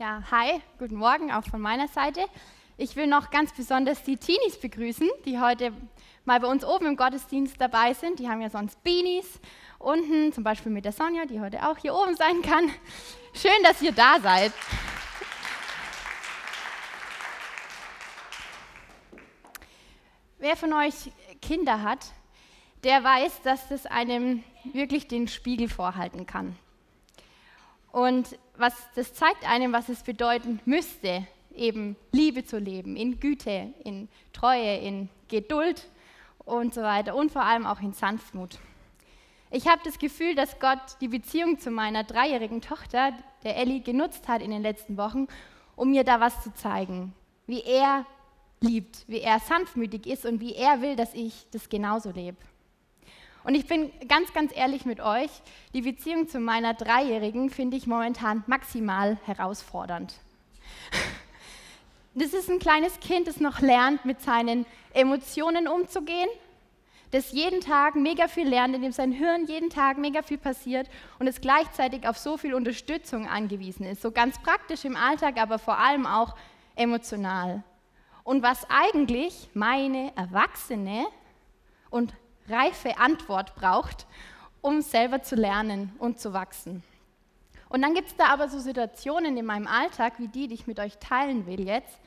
Ja, hi, guten Morgen auch von meiner Seite. Ich will noch ganz besonders die Teenies begrüßen, die heute mal bei uns oben im Gottesdienst dabei sind. Die haben ja sonst Beanies unten, zum Beispiel mit der Sonja, die heute auch hier oben sein kann. Schön, dass ihr da seid. Wer von euch Kinder hat, der weiß, dass das einem wirklich den Spiegel vorhalten kann. Und was, das zeigt einem, was es bedeuten müsste, eben Liebe zu leben, in Güte, in Treue, in Geduld und so weiter und vor allem auch in Sanftmut. Ich habe das Gefühl, dass Gott die Beziehung zu meiner dreijährigen Tochter, der Ellie, genutzt hat in den letzten Wochen, um mir da was zu zeigen, wie er liebt, wie er sanftmütig ist und wie er will, dass ich das genauso lebe. Und ich bin ganz, ganz ehrlich mit euch, die Beziehung zu meiner Dreijährigen finde ich momentan maximal herausfordernd. Das ist ein kleines Kind, das noch lernt, mit seinen Emotionen umzugehen, das jeden Tag mega viel lernt, in dem sein Hirn jeden Tag mega viel passiert und es gleichzeitig auf so viel Unterstützung angewiesen ist. So ganz praktisch im Alltag, aber vor allem auch emotional. Und was eigentlich meine erwachsene und reife Antwort braucht, um selber zu lernen und zu wachsen. Und dann gibt es da aber so Situationen in meinem Alltag, wie die, die ich mit euch teilen will jetzt,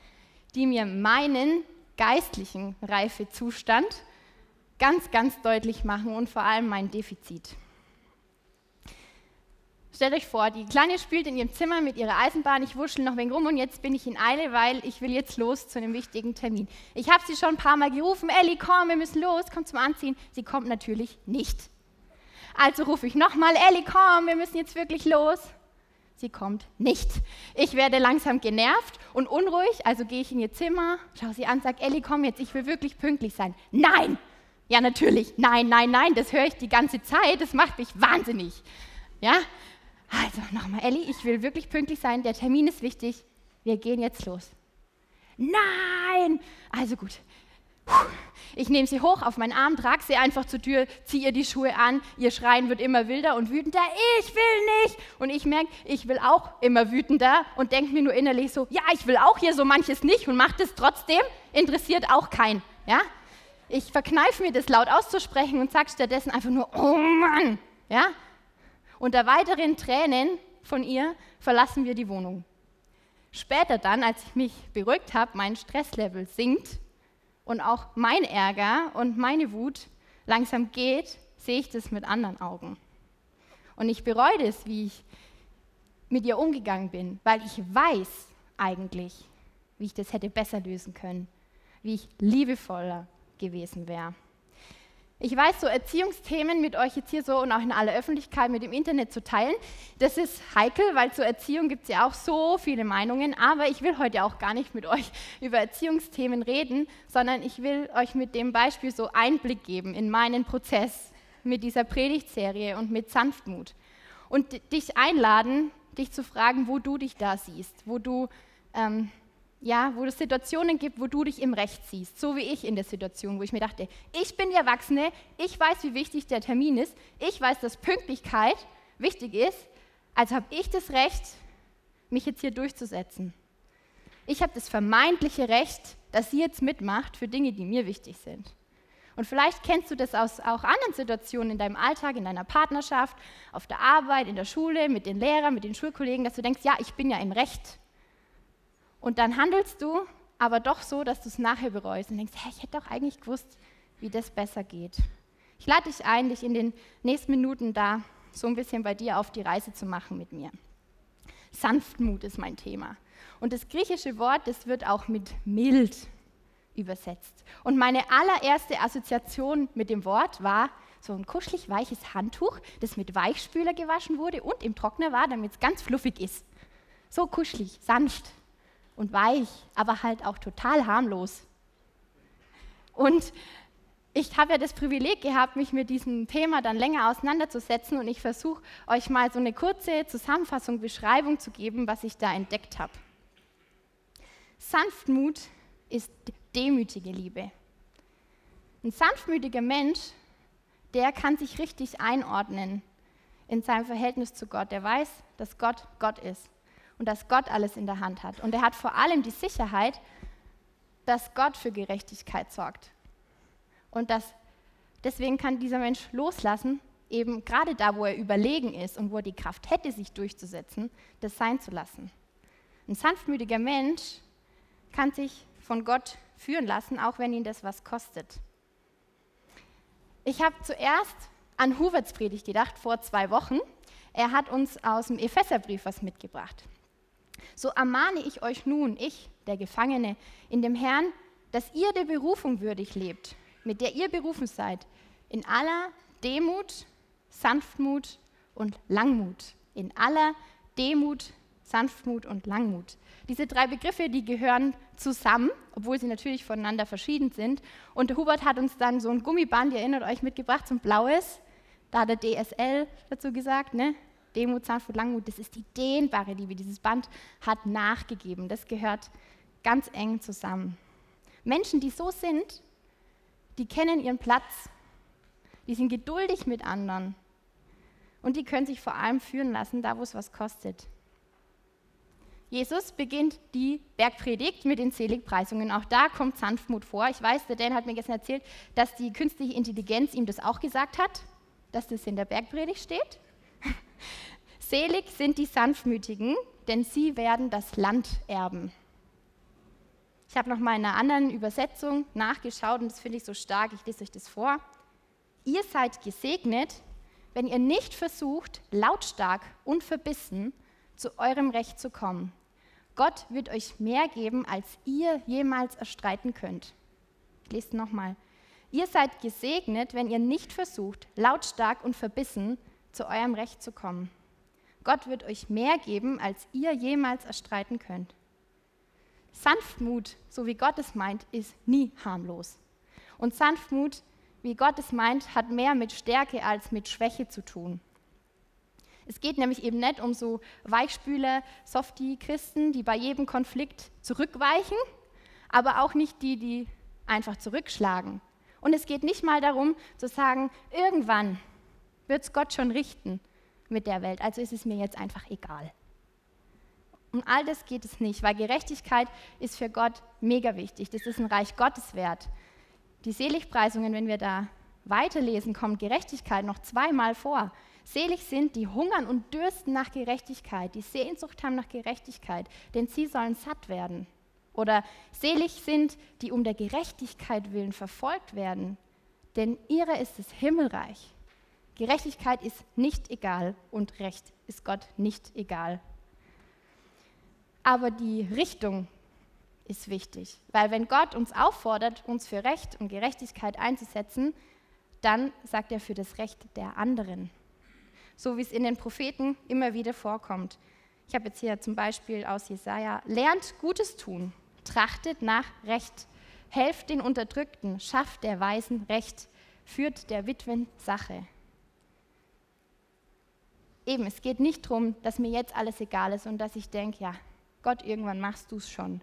die mir meinen geistlichen Reifezustand ganz, ganz deutlich machen und vor allem mein Defizit. Stellt euch vor, die Kleine spielt in ihrem Zimmer mit ihrer Eisenbahn, ich wuschel noch ein wenig rum und jetzt bin ich in Eile, weil ich will jetzt los zu einem wichtigen Termin. Ich habe sie schon ein paar Mal gerufen, Ellie, komm, wir müssen los, komm zum Anziehen. Sie kommt natürlich nicht. Also rufe ich nochmal, Ellie, komm, wir müssen jetzt wirklich los. Sie kommt nicht. Ich werde langsam genervt und unruhig, also gehe ich in ihr Zimmer, schaue sie an, sage, Ellie, komm jetzt, ich will wirklich pünktlich sein. Nein! Ja, natürlich, nein, nein, nein, das höre ich die ganze Zeit, das macht mich wahnsinnig. Ja, also nochmal, Elli, ich will wirklich pünktlich sein, der Termin ist wichtig, wir gehen jetzt los. Nein! Also gut. Ich nehme sie hoch auf meinen Arm, trage sie einfach zur Tür, ziehe ihr die Schuhe an, ihr Schreien wird immer wilder und wütender, ich will nicht! Und ich merke, ich will auch immer wütender und denke mir nur innerlich so, ja, ich will auch hier so manches nicht und mache das trotzdem, interessiert auch keinen. Ja? Ich verkneife mir das laut auszusprechen und sage stattdessen einfach nur, oh Mann! Ja? Unter weiteren Tränen von ihr verlassen wir die Wohnung. Später dann, als ich mich beruhigt habe, mein Stresslevel sinkt und auch mein Ärger und meine Wut langsam geht, sehe ich das mit anderen Augen. Und ich bereue das, wie ich mit ihr umgegangen bin, weil ich weiß eigentlich, wie ich das hätte besser lösen können, wie ich liebevoller gewesen wäre. Ich weiß, so Erziehungsthemen mit euch jetzt hier so und auch in aller Öffentlichkeit mit dem Internet zu teilen, das ist heikel, weil zur Erziehung gibt es ja auch so viele Meinungen. Aber ich will heute auch gar nicht mit euch über Erziehungsthemen reden, sondern ich will euch mit dem Beispiel so Einblick geben in meinen Prozess mit dieser Predigtserie und mit Sanftmut. Und dich einladen, dich zu fragen, wo du dich da siehst, wo du ähm, ja, wo es Situationen gibt, wo du dich im Recht siehst, so wie ich in der Situation, wo ich mir dachte, ich bin die Erwachsene, ich weiß, wie wichtig der Termin ist, ich weiß, dass Pünktlichkeit wichtig ist, also habe ich das Recht, mich jetzt hier durchzusetzen. Ich habe das vermeintliche Recht, dass sie jetzt mitmacht für Dinge, die mir wichtig sind. Und vielleicht kennst du das aus auch anderen Situationen in deinem Alltag, in deiner Partnerschaft, auf der Arbeit, in der Schule, mit den Lehrern, mit den Schulkollegen, dass du denkst, ja, ich bin ja im Recht. Und dann handelst du aber doch so, dass du es nachher bereust und denkst, hey, ich hätte doch eigentlich gewusst, wie das besser geht. Ich lade dich ein, dich in den nächsten Minuten da so ein bisschen bei dir auf die Reise zu machen mit mir. Sanftmut ist mein Thema. Und das griechische Wort, das wird auch mit mild übersetzt. Und meine allererste Assoziation mit dem Wort war so ein kuschelig weiches Handtuch, das mit Weichspüler gewaschen wurde und im Trockner war, damit es ganz fluffig ist. So kuschelig, sanft und weich, aber halt auch total harmlos. Und ich habe ja das Privileg gehabt, mich mit diesem Thema dann länger auseinanderzusetzen und ich versuche euch mal so eine kurze Zusammenfassung, Beschreibung zu geben, was ich da entdeckt habe. Sanftmut ist demütige Liebe. Ein sanftmütiger Mensch, der kann sich richtig einordnen in seinem Verhältnis zu Gott. Der weiß, dass Gott Gott ist und dass Gott alles in der Hand hat. Und er hat vor allem die Sicherheit, dass Gott für Gerechtigkeit sorgt. Und dass, deswegen kann dieser Mensch loslassen, eben gerade da, wo er überlegen ist und wo er die Kraft hätte, sich durchzusetzen, das sein zu lassen. Ein sanftmütiger Mensch kann sich von Gott führen lassen, auch wenn ihn das was kostet. Ich habe zuerst an Huberts Predigt gedacht, vor zwei Wochen. Er hat uns aus dem Epheserbrief was mitgebracht. So ermahne ich euch nun, ich, der Gefangene, in dem Herrn, dass ihr der Berufung würdig lebt, mit der ihr berufen seid, in aller Demut, Sanftmut und Langmut. In aller Demut, Sanftmut und Langmut. Diese drei Begriffe, die gehören zusammen, obwohl sie natürlich voneinander verschieden sind. Und der Hubert hat uns dann so ein Gummiband, ihr erinnert euch, mitgebracht, so ein blaues. Da hat er DSL dazu gesagt, ne? Demut, Sanftmut, Langmut. Das ist die dehnbare Liebe. Dieses Band hat nachgegeben. Das gehört ganz eng zusammen. Menschen, die so sind, die kennen ihren Platz. Die sind geduldig mit anderen. Und die können sich vor allem führen lassen, da wo es was kostet. Jesus beginnt die Bergpredigt mit den Seligpreisungen. Auch da kommt Sanftmut vor. Ich weiß, der Dan hat mir gestern erzählt, dass die künstliche Intelligenz ihm das auch gesagt hat, dass das in der Bergpredigt steht. Selig sind die Sanftmütigen, denn sie werden das Land erben. Ich habe noch mal in einer anderen Übersetzung nachgeschaut und das finde ich so stark. Ich lese euch das vor. Ihr seid gesegnet, wenn ihr nicht versucht, lautstark und verbissen zu eurem Recht zu kommen. Gott wird euch mehr geben, als ihr jemals erstreiten könnt. Ich lese nochmal. Ihr seid gesegnet, wenn ihr nicht versucht, lautstark und verbissen zu eurem Recht zu kommen. Gott wird euch mehr geben, als ihr jemals erstreiten könnt. Sanftmut, so wie Gott es meint, ist nie harmlos. Und Sanftmut, wie Gott es meint, hat mehr mit Stärke als mit Schwäche zu tun. Es geht nämlich eben nicht um so Weichspüler, Softie-Christen, die bei jedem Konflikt zurückweichen, aber auch nicht die, die einfach zurückschlagen. Und es geht nicht mal darum zu sagen, irgendwann wird es Gott schon richten mit der Welt, also ist es mir jetzt einfach egal. Um all das geht es nicht, weil Gerechtigkeit ist für Gott mega wichtig. Das ist ein Reich Gottes wert. Die Seligpreisungen, wenn wir da weiterlesen, kommt Gerechtigkeit noch zweimal vor. Selig sind, die hungern und dürsten nach Gerechtigkeit, die Sehnsucht haben nach Gerechtigkeit, denn sie sollen satt werden. Oder selig sind, die um der Gerechtigkeit willen verfolgt werden, denn ihre ist das Himmelreich. Gerechtigkeit ist nicht egal und Recht ist Gott nicht egal. Aber die Richtung ist wichtig, weil wenn Gott uns auffordert, uns für Recht und Gerechtigkeit einzusetzen, dann sagt er für das Recht der anderen so wie es in den Propheten immer wieder vorkommt. Ich habe jetzt hier zum Beispiel aus Jesaja: Lernt Gutes tun, trachtet nach Recht, helft den Unterdrückten, schafft der Weisen Recht, führt der Witwen Sache. Eben, es geht nicht darum, dass mir jetzt alles egal ist und dass ich denke, ja, Gott, irgendwann machst du es schon.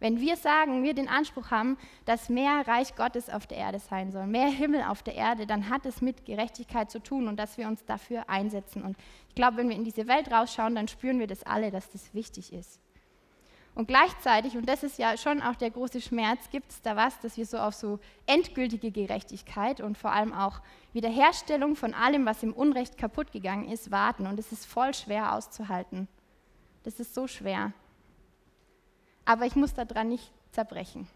Wenn wir sagen, wir den Anspruch haben, dass mehr Reich Gottes auf der Erde sein soll, mehr Himmel auf der Erde, dann hat es mit Gerechtigkeit zu tun und dass wir uns dafür einsetzen. Und ich glaube, wenn wir in diese Welt rausschauen, dann spüren wir das alle, dass das wichtig ist. Und gleichzeitig, und das ist ja schon auch der große Schmerz, gibt es da was, dass wir so auf so endgültige Gerechtigkeit und vor allem auch Wiederherstellung von allem, was im Unrecht kaputt gegangen ist, warten. Und es ist voll schwer auszuhalten. Das ist so schwer aber ich muss daran nicht zerbrechen.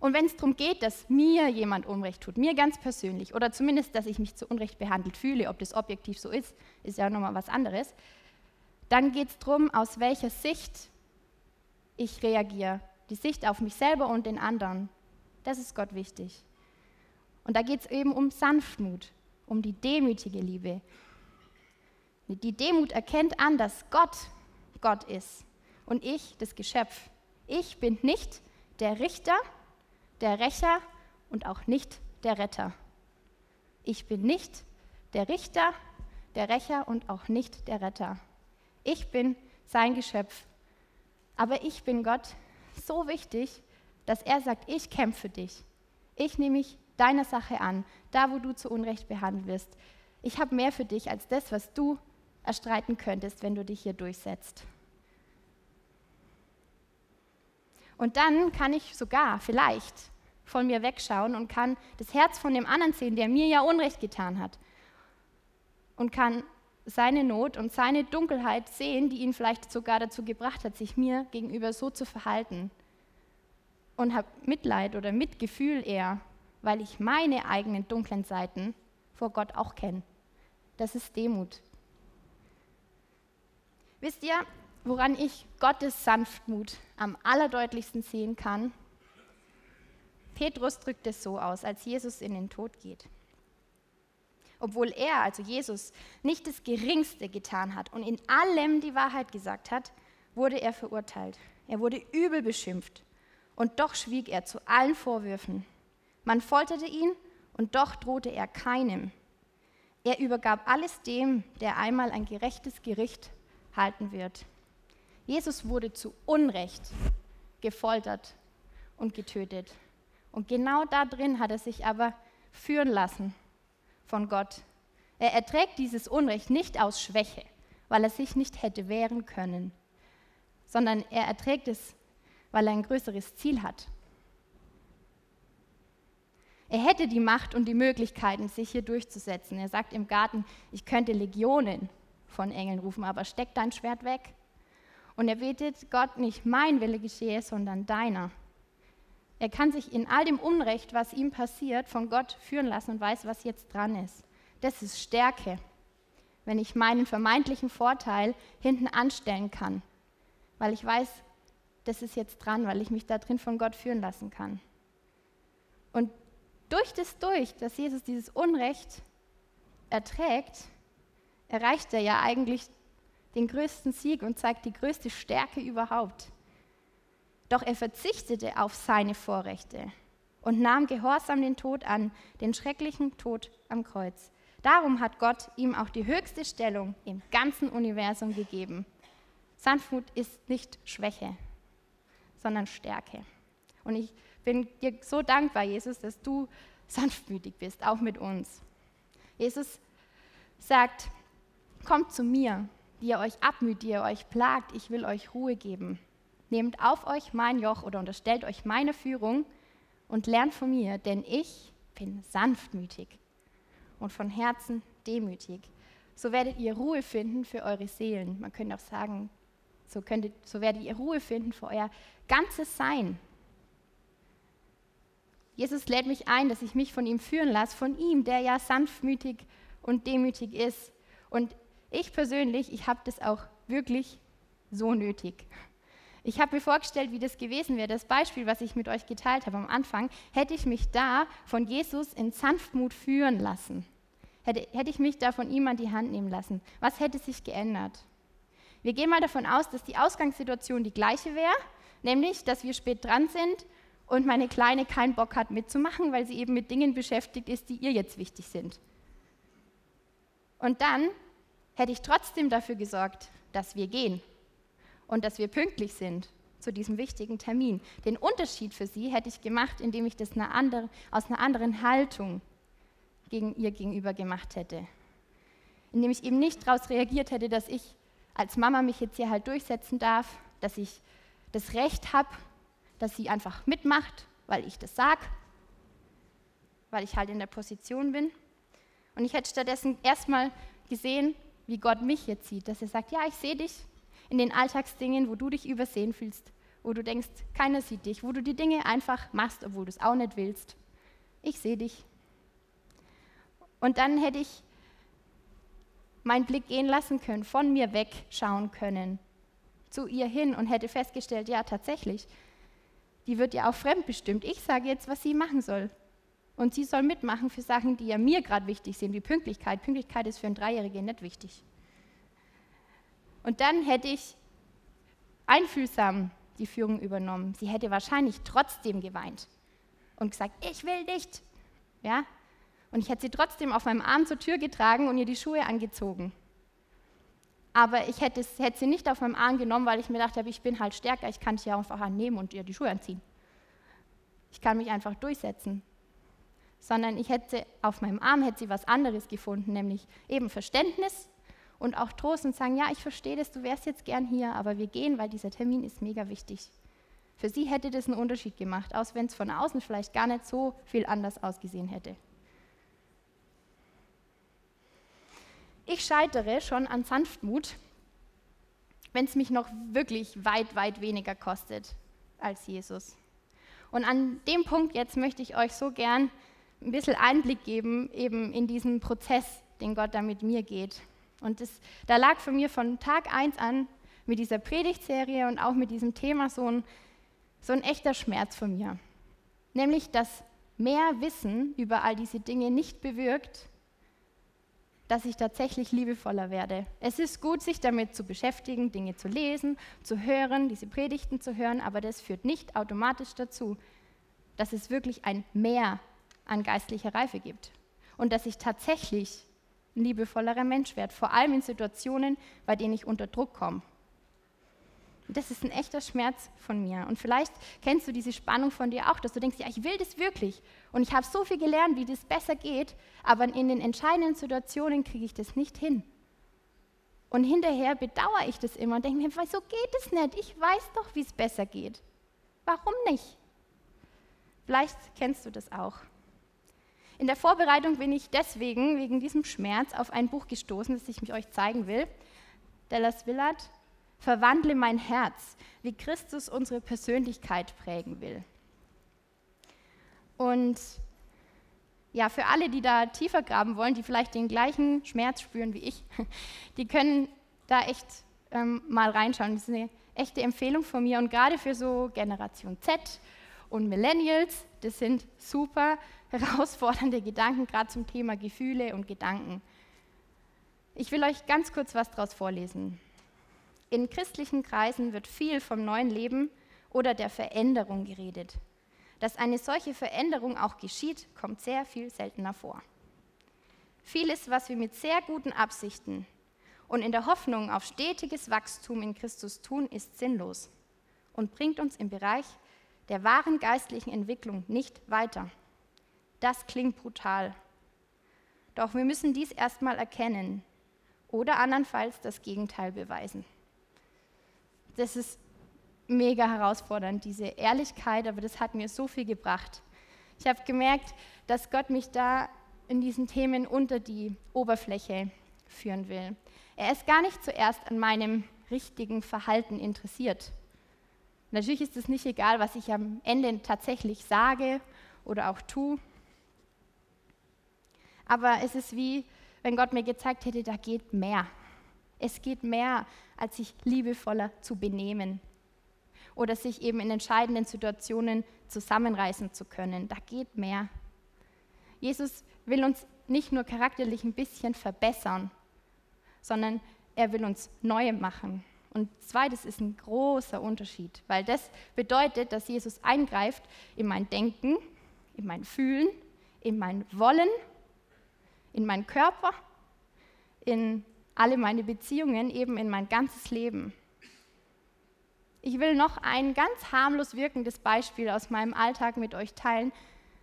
Und wenn es darum geht, dass mir jemand Unrecht tut, mir ganz persönlich, oder zumindest, dass ich mich zu Unrecht behandelt fühle, ob das objektiv so ist, ist ja nochmal was anderes, dann geht es darum, aus welcher Sicht ich reagiere. Die Sicht auf mich selber und den anderen. Das ist Gott wichtig. Und da geht es eben um Sanftmut, um die demütige Liebe. Die Demut erkennt an, dass Gott Gott ist und ich das Geschöpf. Ich bin nicht der Richter, der Rächer und auch nicht der Retter. Ich bin nicht der Richter, der Rächer und auch nicht der Retter. Ich bin sein Geschöpf. Aber ich bin Gott so wichtig, dass er sagt, ich kämpfe dich. Ich nehme mich deiner Sache an, da wo du zu Unrecht behandelt wirst. Ich habe mehr für dich als das, was du erstreiten könntest, wenn du dich hier durchsetzt. Und dann kann ich sogar vielleicht von mir wegschauen und kann das Herz von dem anderen sehen, der mir ja Unrecht getan hat. Und kann seine Not und seine Dunkelheit sehen, die ihn vielleicht sogar dazu gebracht hat, sich mir gegenüber so zu verhalten. Und habe Mitleid oder Mitgefühl eher, weil ich meine eigenen dunklen Seiten vor Gott auch kenne. Das ist Demut. Wisst ihr, woran ich Gottes Sanftmut am allerdeutlichsten sehen kann? Petrus drückt es so aus, als Jesus in den Tod geht. Obwohl er, also Jesus, nicht das Geringste getan hat und in allem die Wahrheit gesagt hat, wurde er verurteilt. Er wurde übel beschimpft. Und doch schwieg er zu allen Vorwürfen. Man folterte ihn und doch drohte er keinem. Er übergab alles dem, der einmal ein gerechtes Gericht halten wird. Jesus wurde zu Unrecht gefoltert und getötet. Und genau da drin hat er sich aber führen lassen von Gott. Er erträgt dieses Unrecht nicht aus Schwäche, weil er sich nicht hätte wehren können, sondern er erträgt es, weil er ein größeres Ziel hat. Er hätte die Macht und die Möglichkeiten, sich hier durchzusetzen. Er sagt im Garten, ich könnte Legionen von Engeln rufen, aber steck dein Schwert weg. Und er betet Gott nicht mein Wille geschehe, sondern deiner. Er kann sich in all dem Unrecht, was ihm passiert, von Gott führen lassen und weiß, was jetzt dran ist. Das ist Stärke, wenn ich meinen vermeintlichen Vorteil hinten anstellen kann, weil ich weiß, das ist jetzt dran, weil ich mich da drin von Gott führen lassen kann. Und durch das durch, dass Jesus dieses Unrecht erträgt, erreicht er ja eigentlich den größten Sieg und zeigt die größte Stärke überhaupt. Doch er verzichtete auf seine Vorrechte und nahm gehorsam den Tod an, den schrecklichen Tod am Kreuz. Darum hat Gott ihm auch die höchste Stellung im ganzen Universum gegeben. Sanftmut ist nicht Schwäche, sondern Stärke. Und ich bin dir so dankbar, Jesus, dass du sanftmütig bist, auch mit uns. Jesus sagt, kommt zu mir, die ihr euch abmüht, die ihr euch plagt, ich will euch Ruhe geben. Nehmt auf euch mein Joch oder unterstellt euch meine Führung und lernt von mir, denn ich bin sanftmütig und von Herzen demütig. So werdet ihr Ruhe finden für eure Seelen. Man könnte auch sagen, so, könntet, so werdet ihr Ruhe finden für euer ganzes Sein. Jesus lädt mich ein, dass ich mich von ihm führen lasse, von ihm, der ja sanftmütig und demütig ist. Und ich persönlich, ich habe das auch wirklich so nötig. Ich habe mir vorgestellt, wie das gewesen wäre. Das Beispiel, was ich mit euch geteilt habe am Anfang, hätte ich mich da von Jesus in Sanftmut führen lassen. Hätte, hätte ich mich da von ihm an die Hand nehmen lassen. Was hätte sich geändert? Wir gehen mal davon aus, dass die Ausgangssituation die gleiche wäre, nämlich, dass wir spät dran sind und meine Kleine keinen Bock hat mitzumachen, weil sie eben mit Dingen beschäftigt ist, die ihr jetzt wichtig sind. Und dann hätte ich trotzdem dafür gesorgt, dass wir gehen und dass wir pünktlich sind zu diesem wichtigen Termin. Den Unterschied für sie hätte ich gemacht, indem ich das eine andere, aus einer anderen Haltung gegen ihr gegenüber gemacht hätte. Indem ich eben nicht daraus reagiert hätte, dass ich als Mama mich jetzt hier halt durchsetzen darf, dass ich das Recht habe, dass sie einfach mitmacht, weil ich das sage, weil ich halt in der Position bin. Und ich hätte stattdessen erstmal gesehen, wie Gott mich jetzt sieht, dass er sagt, ja, ich sehe dich in den Alltagsdingen, wo du dich übersehen fühlst, wo du denkst, keiner sieht dich, wo du die Dinge einfach machst, obwohl du es auch nicht willst. Ich sehe dich. Und dann hätte ich meinen Blick gehen lassen können, von mir wegschauen können, zu ihr hin und hätte festgestellt, ja tatsächlich, die wird ja auch fremdbestimmt. Ich sage jetzt, was sie machen soll. Und sie soll mitmachen für Sachen, die ja mir gerade wichtig sind, wie Pünktlichkeit. Pünktlichkeit ist für einen Dreijährigen nicht wichtig. Und dann hätte ich einfühlsam die Führung übernommen. Sie hätte wahrscheinlich trotzdem geweint und gesagt, ich will nicht. Ja? Und ich hätte sie trotzdem auf meinem Arm zur Tür getragen und ihr die Schuhe angezogen. Aber ich hätte, hätte sie nicht auf meinem Arm genommen, weil ich mir dachte, ich bin halt stärker, ich kann sie einfach annehmen und ihr die Schuhe anziehen. Ich kann mich einfach durchsetzen. Sondern ich hätte auf meinem Arm hätte sie was anderes gefunden, nämlich eben Verständnis und auch Trost und sagen, ja, ich verstehe das, du wärst jetzt gern hier, aber wir gehen, weil dieser Termin ist mega wichtig. Für sie hätte das einen Unterschied gemacht, auch wenn es von außen vielleicht gar nicht so viel anders ausgesehen hätte. Ich scheitere schon an Sanftmut, wenn es mich noch wirklich weit, weit weniger kostet als Jesus. Und an dem Punkt jetzt möchte ich euch so gern ein bisschen Einblick geben, eben in diesen Prozess, den Gott da mit mir geht. Und das, da lag für mir von Tag 1 an mit dieser Predigtserie und auch mit diesem Thema so ein, so ein echter Schmerz von mir. Nämlich, dass mehr Wissen über all diese Dinge nicht bewirkt, dass ich tatsächlich liebevoller werde. Es ist gut, sich damit zu beschäftigen, Dinge zu lesen, zu hören, diese Predigten zu hören, aber das führt nicht automatisch dazu, dass es wirklich ein Mehr an geistlicher Reife gibt und dass ich tatsächlich ein liebevollerer Mensch werde, vor allem in Situationen, bei denen ich unter Druck komme. Das ist ein echter Schmerz von mir. Und vielleicht kennst du diese Spannung von dir auch, dass du denkst, ja, ich will das wirklich. Und ich habe so viel gelernt, wie das besser geht, aber in den entscheidenden Situationen kriege ich das nicht hin. Und hinterher bedauere ich das immer und denke mir, wieso geht es nicht? Ich weiß doch, wie es besser geht. Warum nicht? Vielleicht kennst du das auch. In der Vorbereitung bin ich deswegen, wegen diesem Schmerz, auf ein Buch gestoßen, das ich mich euch zeigen will. Dallas Willard, Verwandle mein Herz, wie Christus unsere Persönlichkeit prägen will. Und ja, für alle, die da tiefer graben wollen, die vielleicht den gleichen Schmerz spüren wie ich, die können da echt ähm, mal reinschauen. Das ist eine echte Empfehlung von mir und gerade für so Generation Z und Millennials, das sind super herausfordernde Gedanken, gerade zum Thema Gefühle und Gedanken. Ich will euch ganz kurz was daraus vorlesen. In christlichen Kreisen wird viel vom neuen Leben oder der Veränderung geredet. Dass eine solche Veränderung auch geschieht, kommt sehr viel seltener vor. Vieles, was wir mit sehr guten Absichten und in der Hoffnung auf stetiges Wachstum in Christus tun, ist sinnlos und bringt uns im Bereich der wahren geistlichen Entwicklung nicht weiter. Das klingt brutal. Doch wir müssen dies erstmal erkennen oder andernfalls das Gegenteil beweisen. Das ist mega herausfordernd, diese Ehrlichkeit, aber das hat mir so viel gebracht. Ich habe gemerkt, dass Gott mich da in diesen Themen unter die Oberfläche führen will. Er ist gar nicht zuerst an meinem richtigen Verhalten interessiert. Natürlich ist es nicht egal, was ich am Ende tatsächlich sage oder auch tue. Aber es ist wie, wenn Gott mir gezeigt hätte, da geht mehr. Es geht mehr, als sich liebevoller zu benehmen oder sich eben in entscheidenden Situationen zusammenreißen zu können. Da geht mehr. Jesus will uns nicht nur charakterlich ein bisschen verbessern, sondern er will uns neu machen. Und zweites ist ein großer Unterschied, weil das bedeutet, dass Jesus eingreift in mein Denken, in mein Fühlen, in mein Wollen, in meinen Körper, in alle meine Beziehungen, eben in mein ganzes Leben. Ich will noch ein ganz harmlos wirkendes Beispiel aus meinem Alltag mit euch teilen,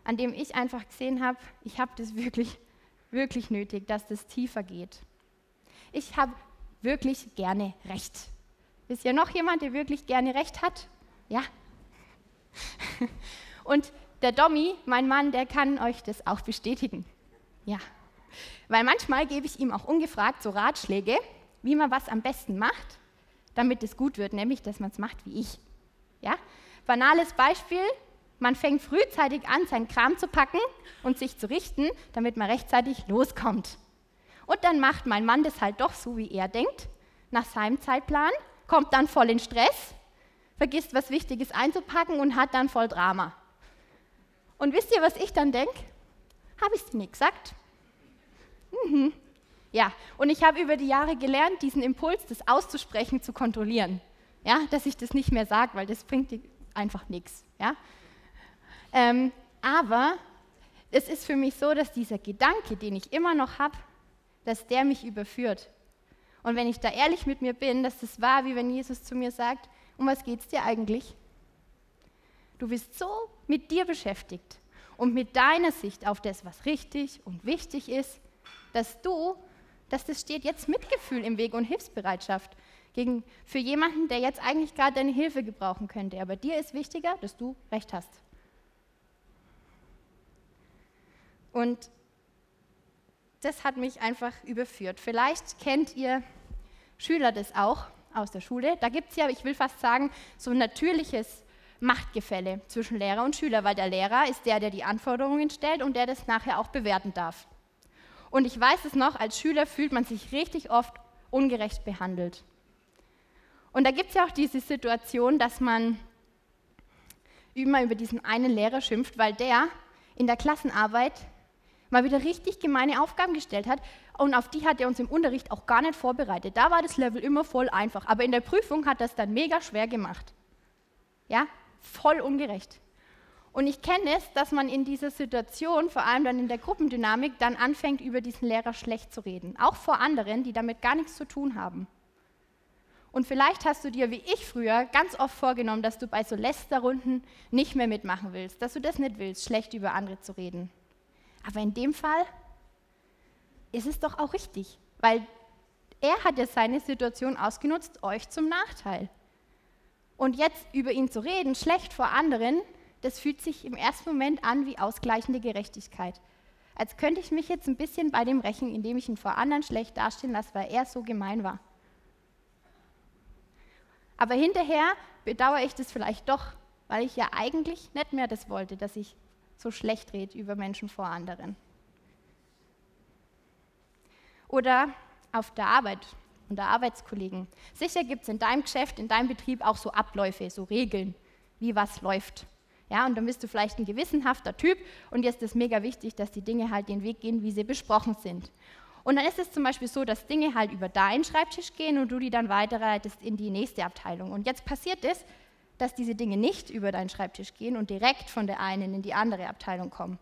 an dem ich einfach gesehen habe, ich habe das wirklich, wirklich nötig, dass das tiefer geht. Ich habe wirklich gerne Recht. Ist ja noch jemand, der wirklich gerne Recht hat? Ja. Und der Dommy, mein Mann, der kann euch das auch bestätigen. Ja. Weil manchmal gebe ich ihm auch ungefragt so Ratschläge, wie man was am besten macht damit es gut wird, nämlich dass man es macht wie ich. Ja? Banales Beispiel, man fängt frühzeitig an, seinen Kram zu packen und sich zu richten, damit man rechtzeitig loskommt. Und dann macht mein Mann das halt doch so, wie er denkt, nach seinem Zeitplan, kommt dann voll in Stress, vergisst was Wichtiges einzupacken und hat dann voll Drama. Und wisst ihr, was ich dann denke? Habe ich es dir nicht gesagt? Mhm. Ja, und ich habe über die Jahre gelernt, diesen Impuls, das auszusprechen, zu kontrollieren. Ja, dass ich das nicht mehr sage, weil das bringt einfach nichts. Ja? Ähm, aber es ist für mich so, dass dieser Gedanke, den ich immer noch habe, dass der mich überführt. Und wenn ich da ehrlich mit mir bin, dass das war, wie wenn Jesus zu mir sagt, um was geht es dir eigentlich? Du bist so mit dir beschäftigt und mit deiner Sicht auf das, was richtig und wichtig ist, dass du dass das steht jetzt Mitgefühl im Weg und Hilfsbereitschaft gegen, für jemanden, der jetzt eigentlich gerade deine Hilfe gebrauchen könnte. Aber dir ist wichtiger, dass du recht hast. Und das hat mich einfach überführt. Vielleicht kennt ihr Schüler das auch aus der Schule. Da gibt es ja, ich will fast sagen, so ein natürliches Machtgefälle zwischen Lehrer und Schüler, weil der Lehrer ist der, der die Anforderungen stellt und der das nachher auch bewerten darf. Und ich weiß es noch, als Schüler fühlt man sich richtig oft ungerecht behandelt. Und da gibt es ja auch diese Situation, dass man immer über diesen einen Lehrer schimpft, weil der in der Klassenarbeit mal wieder richtig gemeine Aufgaben gestellt hat und auf die hat er uns im Unterricht auch gar nicht vorbereitet. Da war das Level immer voll einfach, aber in der Prüfung hat es dann mega schwer gemacht. Ja, voll ungerecht. Und ich kenne es, dass man in dieser Situation, vor allem dann in der Gruppendynamik, dann anfängt, über diesen Lehrer schlecht zu reden. Auch vor anderen, die damit gar nichts zu tun haben. Und vielleicht hast du dir, wie ich früher, ganz oft vorgenommen, dass du bei so Lästerrunden nicht mehr mitmachen willst, dass du das nicht willst, schlecht über andere zu reden. Aber in dem Fall ist es doch auch richtig, weil er hat ja seine Situation ausgenutzt, euch zum Nachteil. Und jetzt über ihn zu reden, schlecht vor anderen, das fühlt sich im ersten Moment an wie ausgleichende Gerechtigkeit. Als könnte ich mich jetzt ein bisschen bei dem rächen, indem ich ihn vor anderen schlecht dastehen lasse, weil er so gemein war. Aber hinterher bedauere ich das vielleicht doch, weil ich ja eigentlich nicht mehr das wollte, dass ich so schlecht rede über Menschen vor anderen. Oder auf der Arbeit, unter Arbeitskollegen. Sicher gibt es in deinem Geschäft, in deinem Betrieb auch so Abläufe, so Regeln, wie was läuft. Ja, und dann bist du vielleicht ein gewissenhafter Typ und jetzt ist es mega wichtig, dass die Dinge halt den Weg gehen, wie sie besprochen sind. Und dann ist es zum Beispiel so, dass Dinge halt über deinen Schreibtisch gehen und du die dann weiterleitest in die nächste Abteilung. Und jetzt passiert es, dass diese Dinge nicht über deinen Schreibtisch gehen und direkt von der einen in die andere Abteilung kommen.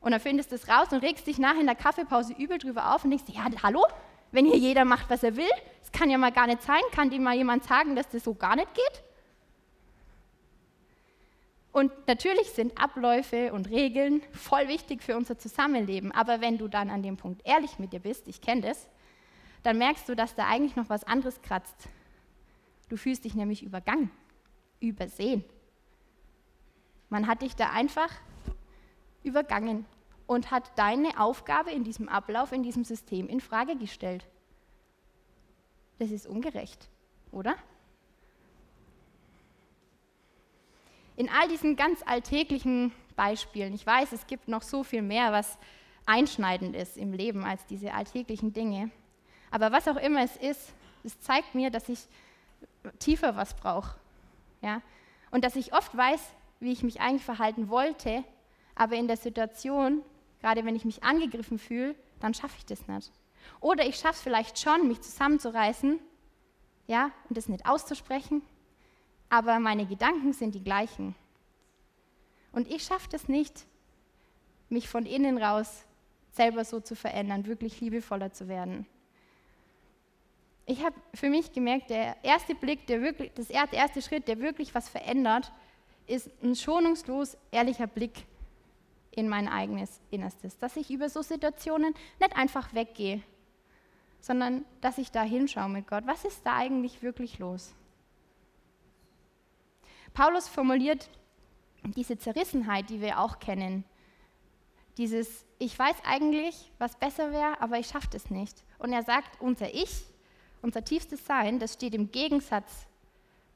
Und dann findest du es raus und regst dich nachher in der Kaffeepause übel drüber auf und denkst, ja, hallo, wenn hier jeder macht, was er will, das kann ja mal gar nicht sein, kann dir mal jemand sagen, dass das so gar nicht geht? Und natürlich sind Abläufe und Regeln voll wichtig für unser Zusammenleben. Aber wenn du dann an dem Punkt ehrlich mit dir bist, ich kenne das, dann merkst du, dass da eigentlich noch was anderes kratzt. Du fühlst dich nämlich übergangen, übersehen. Man hat dich da einfach übergangen und hat deine Aufgabe in diesem Ablauf, in diesem System in Frage gestellt. Das ist ungerecht, oder? in all diesen ganz alltäglichen Beispielen, ich weiß, es gibt noch so viel mehr, was einschneidend ist im Leben als diese alltäglichen Dinge, aber was auch immer es ist, es zeigt mir, dass ich tiefer was brauche. Ja? Und dass ich oft weiß, wie ich mich eigentlich verhalten wollte, aber in der Situation, gerade wenn ich mich angegriffen fühle, dann schaffe ich das nicht. Oder ich schaffe es vielleicht schon, mich zusammenzureißen ja, und das nicht auszusprechen aber meine Gedanken sind die gleichen. Und ich schaffe es nicht, mich von innen raus selber so zu verändern, wirklich liebevoller zu werden. Ich habe für mich gemerkt, der erste Blick, der wirklich, das erste Schritt, der wirklich was verändert, ist ein schonungslos ehrlicher Blick in mein eigenes Innerstes. Dass ich über so Situationen nicht einfach weggehe, sondern dass ich da hinschaue mit Gott. Was ist da eigentlich wirklich los? Paulus formuliert diese Zerrissenheit, die wir auch kennen. Dieses, ich weiß eigentlich, was besser wäre, aber ich schaffe es nicht. Und er sagt, unser Ich, unser tiefstes Sein, das steht im Gegensatz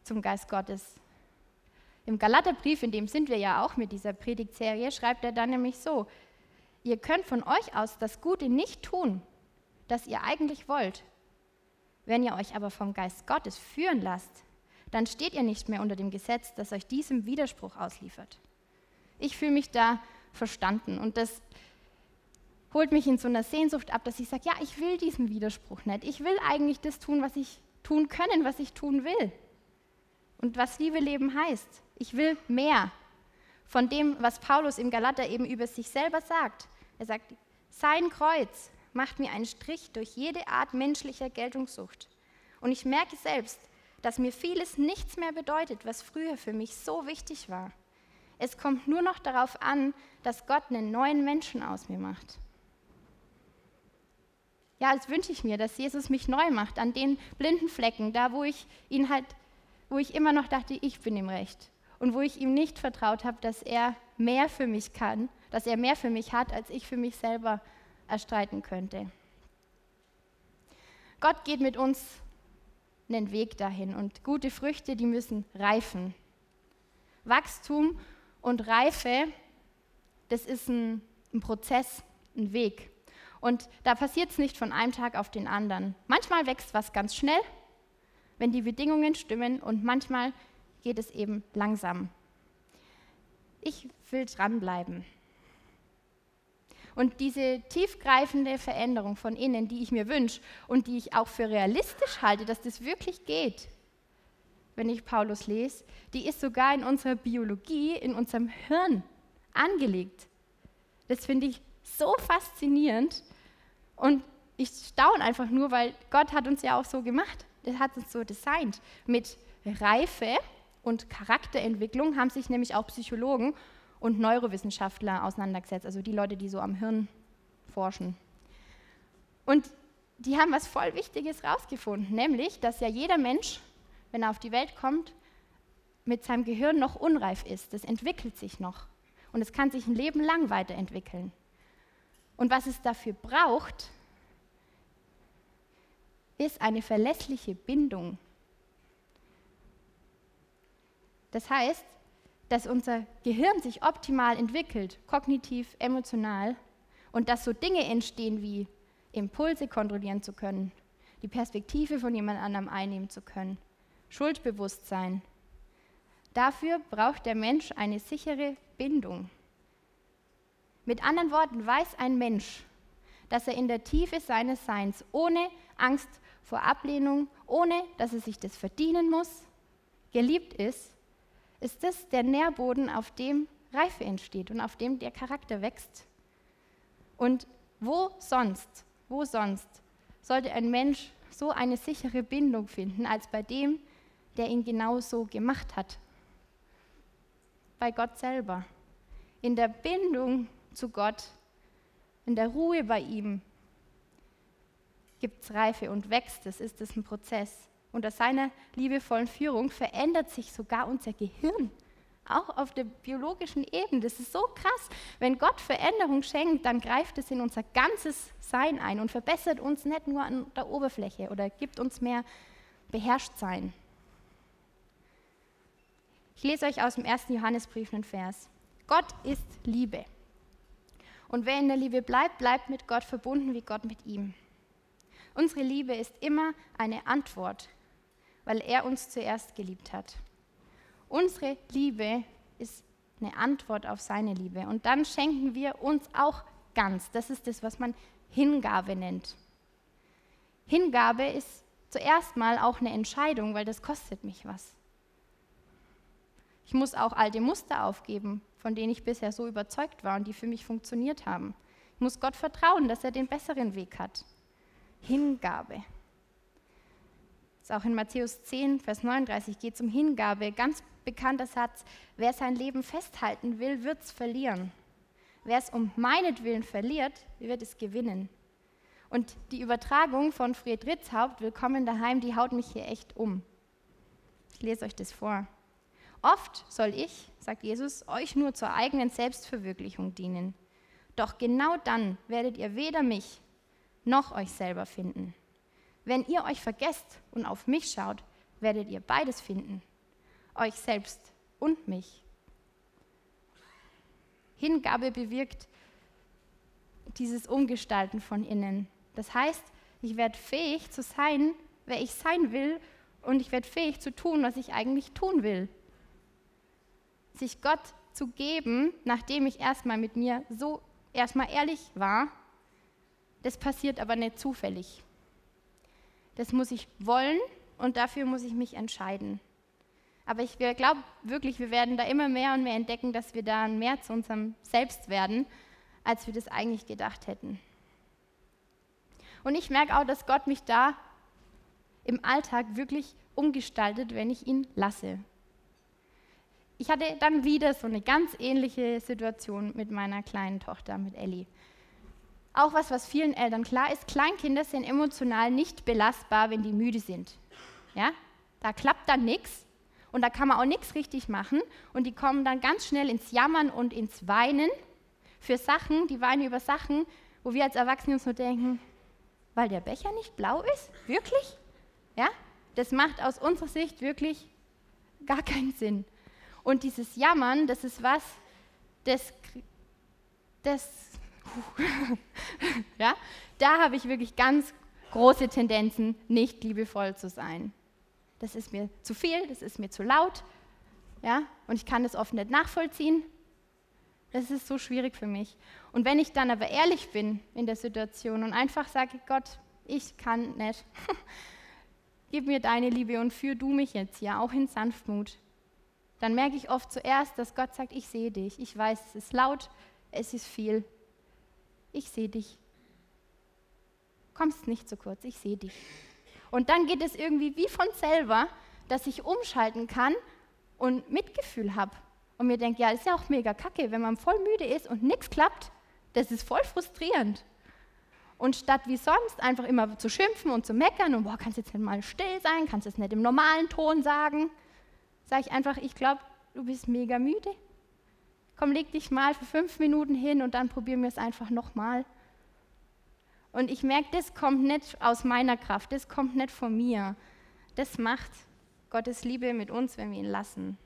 zum Geist Gottes. Im Galaterbrief, in dem sind wir ja auch mit dieser Predigtserie, schreibt er dann nämlich so, ihr könnt von euch aus das Gute nicht tun, das ihr eigentlich wollt. Wenn ihr euch aber vom Geist Gottes führen lasst, dann steht ihr nicht mehr unter dem Gesetz, das euch diesem Widerspruch ausliefert. Ich fühle mich da verstanden und das holt mich in so einer Sehnsucht ab, dass ich sage, ja, ich will diesen Widerspruch nicht. Ich will eigentlich das tun, was ich tun können, was ich tun will. Und was Liebe leben heißt. Ich will mehr von dem, was Paulus im Galater eben über sich selber sagt. Er sagt, sein Kreuz macht mir einen Strich durch jede Art menschlicher Geltungssucht. Und ich merke selbst, dass mir vieles nichts mehr bedeutet, was früher für mich so wichtig war. Es kommt nur noch darauf an, dass Gott einen neuen Menschen aus mir macht. Ja, das wünsche ich mir, dass Jesus mich neu macht an den blinden Flecken, da wo ich ihn halt, wo ich immer noch dachte, ich bin im Recht und wo ich ihm nicht vertraut habe, dass er mehr für mich kann, dass er mehr für mich hat, als ich für mich selber erstreiten könnte. Gott geht mit uns einen Weg dahin und gute Früchte, die müssen reifen. Wachstum und Reife, das ist ein, ein Prozess, ein Weg. Und da passiert es nicht von einem Tag auf den anderen. Manchmal wächst was ganz schnell, wenn die Bedingungen stimmen, und manchmal geht es eben langsam. Ich will dranbleiben. Und diese tiefgreifende Veränderung von innen, die ich mir wünsche und die ich auch für realistisch halte, dass das wirklich geht, wenn ich Paulus lese, die ist sogar in unserer Biologie, in unserem Hirn angelegt. Das finde ich so faszinierend und ich staune einfach nur, weil Gott hat uns ja auch so gemacht. Er hat uns so designt. Mit Reife und Charakterentwicklung haben sich nämlich auch Psychologen und Neurowissenschaftler auseinandergesetzt, also die Leute, die so am Hirn forschen. Und die haben was voll Wichtiges rausgefunden, nämlich, dass ja jeder Mensch, wenn er auf die Welt kommt, mit seinem Gehirn noch unreif ist. Das entwickelt sich noch. Und es kann sich ein Leben lang weiterentwickeln. Und was es dafür braucht, ist eine verlässliche Bindung. Das heißt, dass unser Gehirn sich optimal entwickelt, kognitiv, emotional, und dass so Dinge entstehen wie Impulse kontrollieren zu können, die Perspektive von jemand anderem einnehmen zu können, Schuldbewusstsein. Dafür braucht der Mensch eine sichere Bindung. Mit anderen Worten weiß ein Mensch, dass er in der Tiefe seines Seins ohne Angst vor Ablehnung, ohne dass er sich das verdienen muss, geliebt ist ist das der Nährboden, auf dem Reife entsteht und auf dem der Charakter wächst. Und wo sonst, wo sonst sollte ein Mensch so eine sichere Bindung finden, als bei dem, der ihn genauso gemacht hat? Bei Gott selber. In der Bindung zu Gott, in der Ruhe bei ihm, gibt es Reife und wächst es, ist es ein Prozess. Unter seiner liebevollen Führung verändert sich sogar unser Gehirn, auch auf der biologischen Ebene. Das ist so krass. Wenn Gott Veränderung schenkt, dann greift es in unser ganzes Sein ein und verbessert uns nicht nur an der Oberfläche oder gibt uns mehr Beherrschtsein. Ich lese euch aus dem ersten Johannesbrief einen Vers. Gott ist Liebe. Und wer in der Liebe bleibt, bleibt mit Gott verbunden wie Gott mit ihm. Unsere Liebe ist immer eine Antwort weil er uns zuerst geliebt hat. Unsere Liebe ist eine Antwort auf seine Liebe. Und dann schenken wir uns auch ganz. Das ist das, was man Hingabe nennt. Hingabe ist zuerst mal auch eine Entscheidung, weil das kostet mich was. Ich muss auch alte Muster aufgeben, von denen ich bisher so überzeugt war und die für mich funktioniert haben. Ich muss Gott vertrauen, dass er den besseren Weg hat. Hingabe. Ist auch in Matthäus 10, Vers 39 geht es um Hingabe. Ganz bekannter Satz, wer sein Leben festhalten will, wird es verlieren. Wer es um meinetwillen verliert, wird es gewinnen. Und die Übertragung von Fred Ritzhaupt, Willkommen daheim, die haut mich hier echt um. Ich lese euch das vor. Oft soll ich, sagt Jesus, euch nur zur eigenen Selbstverwirklichung dienen. Doch genau dann werdet ihr weder mich noch euch selber finden. Wenn ihr euch vergesst und auf mich schaut, werdet ihr beides finden, euch selbst und mich. Hingabe bewirkt dieses Umgestalten von innen. Das heißt, ich werde fähig zu sein, wer ich sein will, und ich werde fähig zu tun, was ich eigentlich tun will. Sich Gott zu geben, nachdem ich erstmal mit mir so erstmal ehrlich war, das passiert aber nicht zufällig. Das muss ich wollen und dafür muss ich mich entscheiden. Aber ich glaube wirklich, wir werden da immer mehr und mehr entdecken, dass wir da mehr zu unserem Selbst werden, als wir das eigentlich gedacht hätten. Und ich merke auch, dass Gott mich da im Alltag wirklich umgestaltet, wenn ich ihn lasse. Ich hatte dann wieder so eine ganz ähnliche Situation mit meiner kleinen Tochter, mit Ellie. auch was, was vielen Eltern klar ist, Kleinkinder sind emotional nicht belastbar, wenn die müde sind. Ja? Da klappt dann nichts und da kann man auch nichts richtig machen und die kommen dann ganz schnell ins Jammern und ins Weinen für Sachen, die weinen über Sachen, wo wir als Erwachsene uns nur denken, weil der Becher nicht blau ist? Wirklich? Ja? Das macht aus unserer Sicht wirklich gar keinen Sinn. Und dieses Jammern, das ist was, das, das ja, da habe ich wirklich ganz große Tendenzen, nicht liebevoll zu sein. Das ist mir zu viel, das ist mir zu laut, ja, und ich kann das oft nicht nachvollziehen. Das ist so schwierig für mich. Und wenn ich dann aber ehrlich bin in der Situation und einfach sage, Gott, ich kann nicht, gib mir deine Liebe und führ du mich jetzt hier, auch in Sanftmut, dann merke ich oft zuerst, dass Gott sagt, ich sehe dich, ich weiß, es ist laut, es ist viel, ich sehe dich. Kommst nicht zu kurz, ich sehe dich. Und dann geht es irgendwie wie von selber, dass ich umschalten kann und Mitgefühl habe. Und mir denke, ja, ist ja auch mega kacke, wenn man voll müde ist und nichts klappt, das ist voll frustrierend. Und statt wie sonst einfach immer zu schimpfen und zu meckern und boah, kannst jetzt nicht mal still sein, kannst es nicht im normalen Ton sagen, sage ich einfach, ich glaube, du bist mega müde komm, leg dich mal für fünf Minuten hin und dann probieren wir es einfach nochmal. Und ich merke, das kommt nicht aus meiner Kraft, das kommt nicht von mir. Das macht Gottes Liebe mit uns, wenn wir ihn lassen.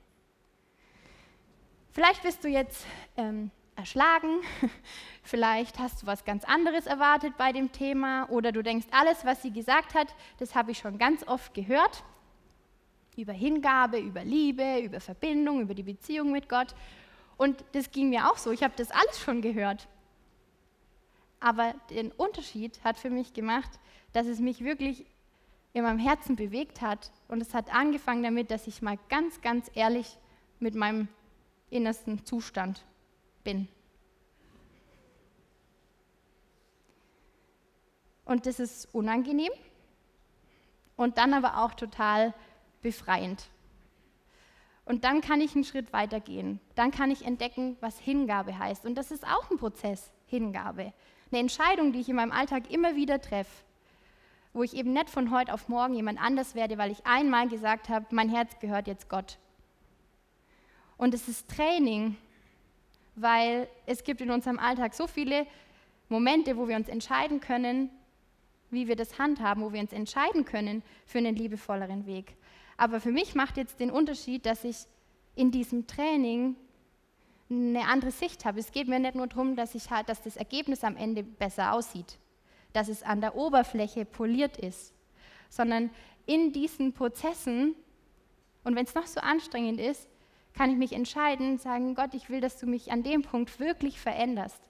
Vielleicht bist du jetzt ähm, erschlagen, vielleicht hast du was ganz anderes erwartet bei dem Thema oder du denkst, alles, was sie gesagt hat, das habe ich schon ganz oft gehört. Über Hingabe, über Liebe, über Verbindung, über die Beziehung mit Gott. Und das ging mir auch so. Ich habe das alles schon gehört. Aber den Unterschied hat für mich gemacht, dass es mich wirklich in meinem Herzen bewegt hat. Und es hat angefangen damit, dass ich mal ganz, ganz ehrlich mit meinem innersten Zustand bin. Und das ist unangenehm und dann aber auch total befreiend. Und dann kann ich einen Schritt weitergehen. Dann kann ich entdecken, was Hingabe heißt. Und das ist auch ein Prozess, Hingabe. Eine Entscheidung, die ich in meinem Alltag immer wieder treffe. Wo ich eben nicht von heute auf morgen jemand anders werde, weil ich einmal gesagt habe, mein Herz gehört jetzt Gott. Und es ist Training, weil es gibt in unserem Alltag so viele Momente, wo wir uns entscheiden können, wie wir das handhaben, wo wir uns entscheiden können für einen liebevolleren Weg. Aber für mich macht jetzt den Unterschied, dass ich in diesem Training eine andere Sicht habe. Es geht mir nicht nur darum, dass, ich halt, dass das Ergebnis am Ende besser aussieht, dass es an der Oberfläche poliert ist, sondern in diesen Prozessen, und wenn es noch so anstrengend ist, kann ich mich entscheiden, sagen, Gott, ich will, dass du mich an dem Punkt wirklich veränderst.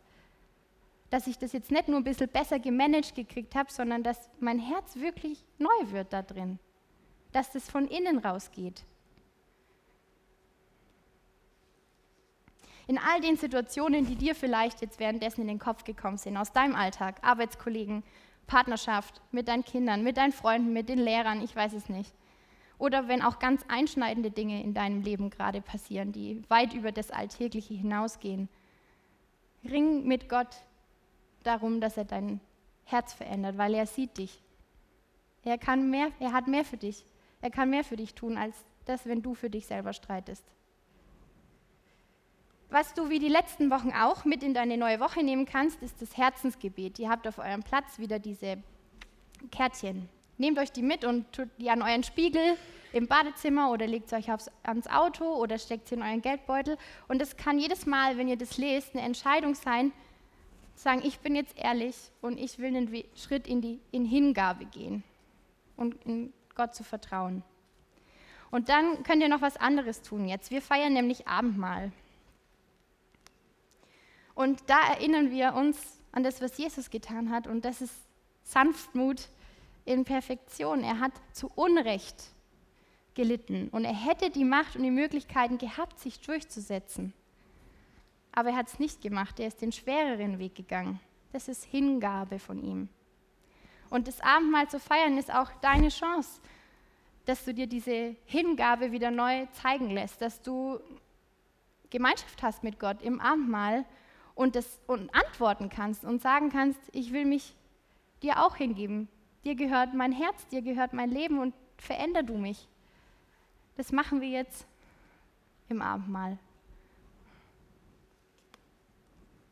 Dass ich das jetzt nicht nur ein bisschen besser gemanagt gekriegt habe, sondern dass mein Herz wirklich neu wird da drin dass das von innen rausgeht. In all den Situationen, die dir vielleicht jetzt währenddessen in den Kopf gekommen sind, aus deinem Alltag, Arbeitskollegen, Partnerschaft, mit deinen Kindern, mit deinen Freunden, mit den Lehrern, ich weiß es nicht. Oder wenn auch ganz einschneidende Dinge in deinem Leben gerade passieren, die weit über das Alltägliche hinausgehen. Ring mit Gott darum, dass er dein Herz verändert, weil er sieht dich. Er kann mehr, er hat mehr für dich. Er kann mehr für dich tun, als das, wenn du für dich selber streitest. Was du wie die letzten Wochen auch mit in deine neue Woche nehmen kannst, ist das Herzensgebet. Ihr habt auf eurem Platz wieder diese Kärtchen. Nehmt euch die mit und tut die an euren Spiegel im Badezimmer oder legt sie euch aufs, ans Auto oder steckt sie in euren Geldbeutel. Und es kann jedes Mal, wenn ihr das lest, eine Entscheidung sein, sagen, ich bin jetzt ehrlich und ich will einen Schritt in die in Hingabe gehen und in Gott zu vertrauen. Und dann könnt ihr noch was anderes tun jetzt. Wir feiern nämlich Abendmahl. Und da erinnern wir uns an das, was Jesus getan hat. Und das ist Sanftmut in Perfektion. Er hat zu Unrecht gelitten. Und er hätte die Macht und die Möglichkeiten gehabt, sich durchzusetzen. Aber er hat es nicht gemacht. Er ist den schwereren Weg gegangen. Das ist Hingabe von ihm. Und das Abendmahl zu feiern ist auch deine Chance, dass du dir diese Hingabe wieder neu zeigen lässt, dass du Gemeinschaft hast mit Gott im Abendmahl und, das, und antworten kannst und sagen kannst, ich will mich dir auch hingeben. Dir gehört mein Herz, dir gehört mein Leben und veränder du mich. Das machen wir jetzt im Abendmahl.